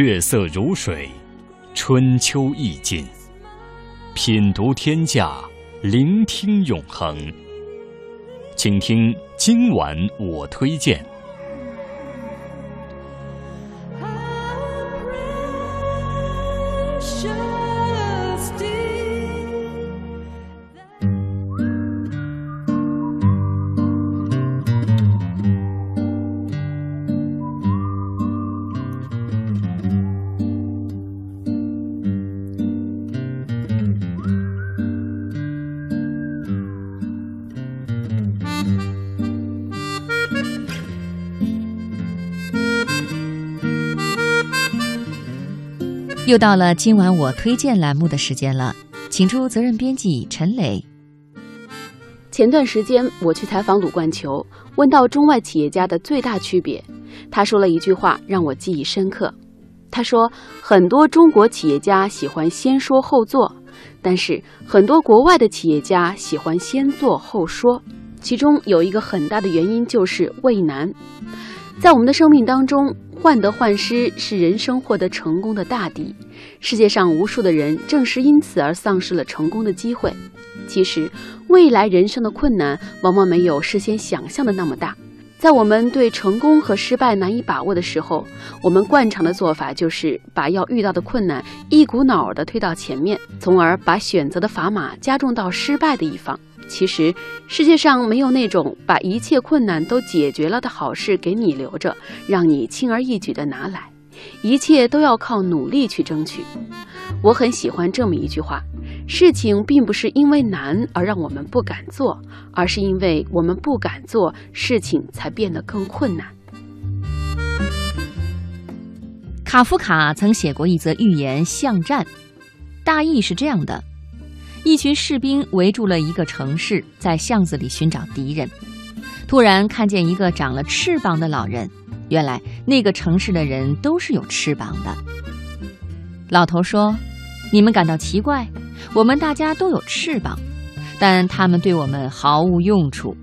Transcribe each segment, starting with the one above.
月色如水，春秋意境。品读天下，聆听永恒。请听今晚我推荐。又到了今晚我推荐栏目的时间了，请出责任编辑陈磊。前段时间我去采访鲁冠球，问到中外企业家的最大区别，他说了一句话让我记忆深刻。他说，很多中国企业家喜欢先说后做，但是很多国外的企业家喜欢先做后说，其中有一个很大的原因就是畏难。在我们的生命当中。患得患失是人生获得成功的大敌，世界上无数的人正是因此而丧失了成功的机会。其实，未来人生的困难往往没有事先想象的那么大。在我们对成功和失败难以把握的时候，我们惯常的做法就是把要遇到的困难一股脑儿的推到前面，从而把选择的砝码加重到失败的一方。其实，世界上没有那种把一切困难都解决了的好事给你留着，让你轻而易举的拿来。一切都要靠努力去争取。我很喜欢这么一句话：事情并不是因为难而让我们不敢做，而是因为我们不敢做，事情才变得更困难。卡夫卡曾写过一则寓言《巷战》，大意是这样的。一群士兵围住了一个城市，在巷子里寻找敌人。突然看见一个长了翅膀的老人，原来那个城市的人都是有翅膀的。老头说：“你们感到奇怪？我们大家都有翅膀，但他们对我们毫无用处。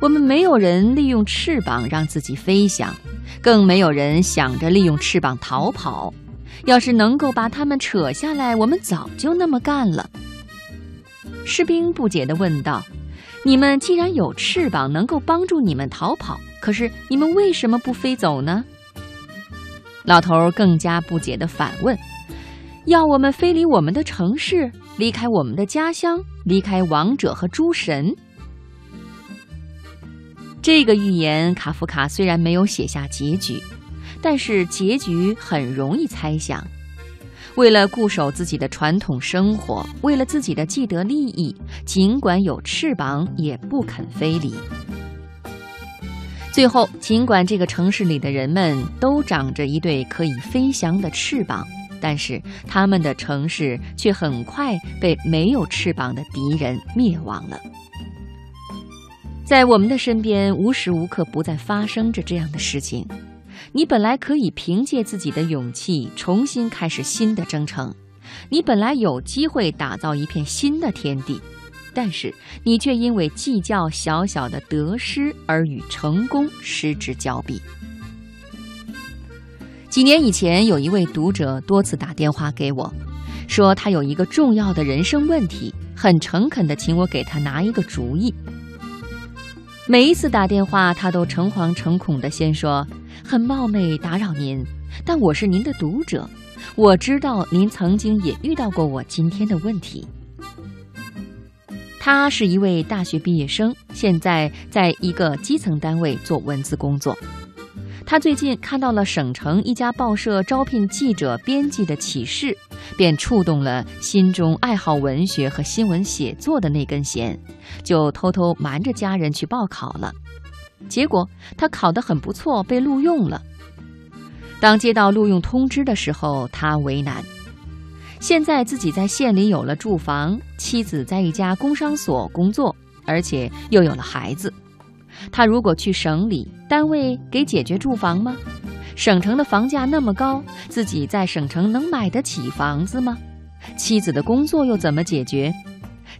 我们没有人利用翅膀让自己飞翔，更没有人想着利用翅膀逃跑。要是能够把它们扯下来，我们早就那么干了。”士兵不解地问道：“你们既然有翅膀，能够帮助你们逃跑，可是你们为什么不飞走呢？”老头更加不解地反问：“要我们飞离我们的城市，离开我们的家乡，离开王者和诸神？”这个寓言，卡夫卡虽然没有写下结局，但是结局很容易猜想。为了固守自己的传统生活，为了自己的既得利益，尽管有翅膀也不肯飞离。最后，尽管这个城市里的人们都长着一对可以飞翔的翅膀，但是他们的城市却很快被没有翅膀的敌人灭亡了。在我们的身边，无时无刻不在发生着这样的事情。你本来可以凭借自己的勇气重新开始新的征程，你本来有机会打造一片新的天地，但是你却因为计较小小的得失而与成功失之交臂。几年以前，有一位读者多次打电话给我，说他有一个重要的人生问题，很诚恳地请我给他拿一个主意。每一次打电话，他都诚惶诚恐地先说。很冒昧打扰您，但我是您的读者，我知道您曾经也遇到过我今天的问题。他是一位大学毕业生，现在在一个基层单位做文字工作。他最近看到了省城一家报社招聘记者、编辑的启事，便触动了心中爱好文学和新闻写作的那根弦，就偷偷瞒着家人去报考了。结果他考得很不错，被录用了。当接到录用通知的时候，他为难。现在自己在县里有了住房，妻子在一家工商所工作，而且又有了孩子。他如果去省里，单位给解决住房吗？省城的房价那么高，自己在省城能买得起房子吗？妻子的工作又怎么解决？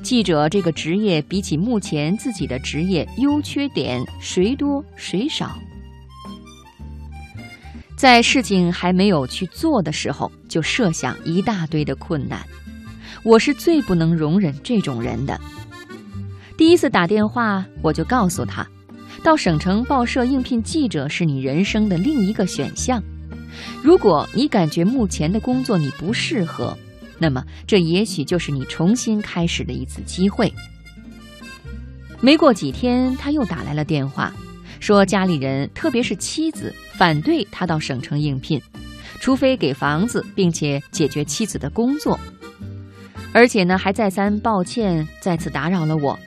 记者这个职业比起目前自己的职业优缺点谁多谁少？在事情还没有去做的时候，就设想一大堆的困难。我是最不能容忍这种人的。第一次打电话，我就告诉他，到省城报社应聘记者是你人生的另一个选项。如果你感觉目前的工作你不适合，那么这也许就是你重新开始的一次机会。没过几天，他又打来了电话，说家里人，特别是妻子，反对他到省城应聘，除非给房子，并且解决妻子的工作。而且呢，还再三抱歉再次打扰了我，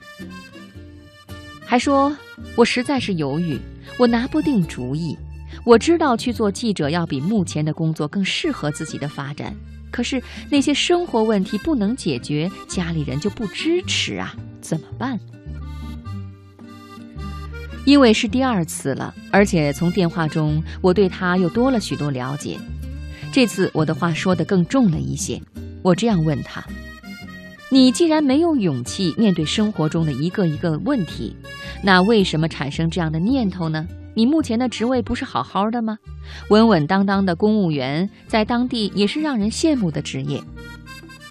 还说我实在是犹豫，我拿不定主意。我知道去做记者要比目前的工作更适合自己的发展，可是那些生活问题不能解决，家里人就不支持啊，怎么办？因为是第二次了，而且从电话中我对他又多了许多了解，这次我的话说得更重了一些。我这样问他：“你既然没有勇气面对生活中的一个一个问题，那为什么产生这样的念头呢？你目前的职位不是好好的吗？稳稳当当的公务员，在当地也是让人羡慕的职业。”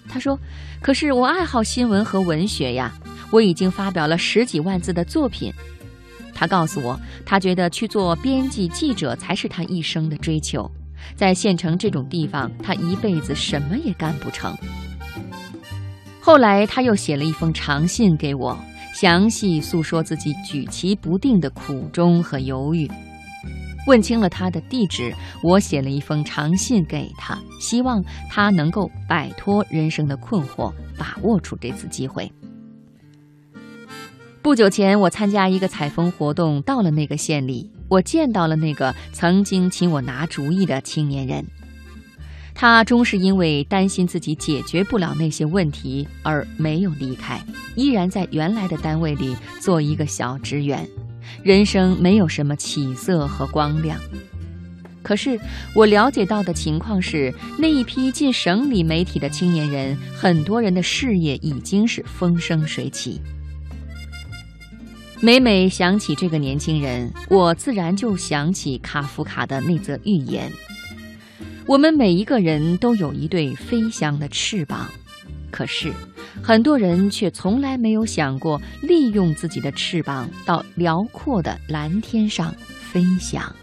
他说：“可是我爱好新闻和文学呀，我已经发表了十几万字的作品。”他告诉我，他觉得去做编辑记者才是他一生的追求。在县城这种地方，他一辈子什么也干不成。后来他又写了一封长信给我，详细诉说自己举棋不定的苦衷和犹豫。问清了他的地址，我写了一封长信给他，希望他能够摆脱人生的困惑，把握住这次机会。不久前，我参加一个采风活动，到了那个县里，我见到了那个曾经请我拿主意的青年人。他终是因为担心自己解决不了那些问题而没有离开，依然在原来的单位里做一个小职员，人生没有什么起色和光亮。可是我了解到的情况是，那一批进省里媒体的青年人，很多人的事业已经是风生水起。每每想起这个年轻人，我自然就想起卡夫卡的那则寓言。我们每一个人都有一对飞翔的翅膀，可是很多人却从来没有想过利用自己的翅膀到辽阔的蓝天上飞翔。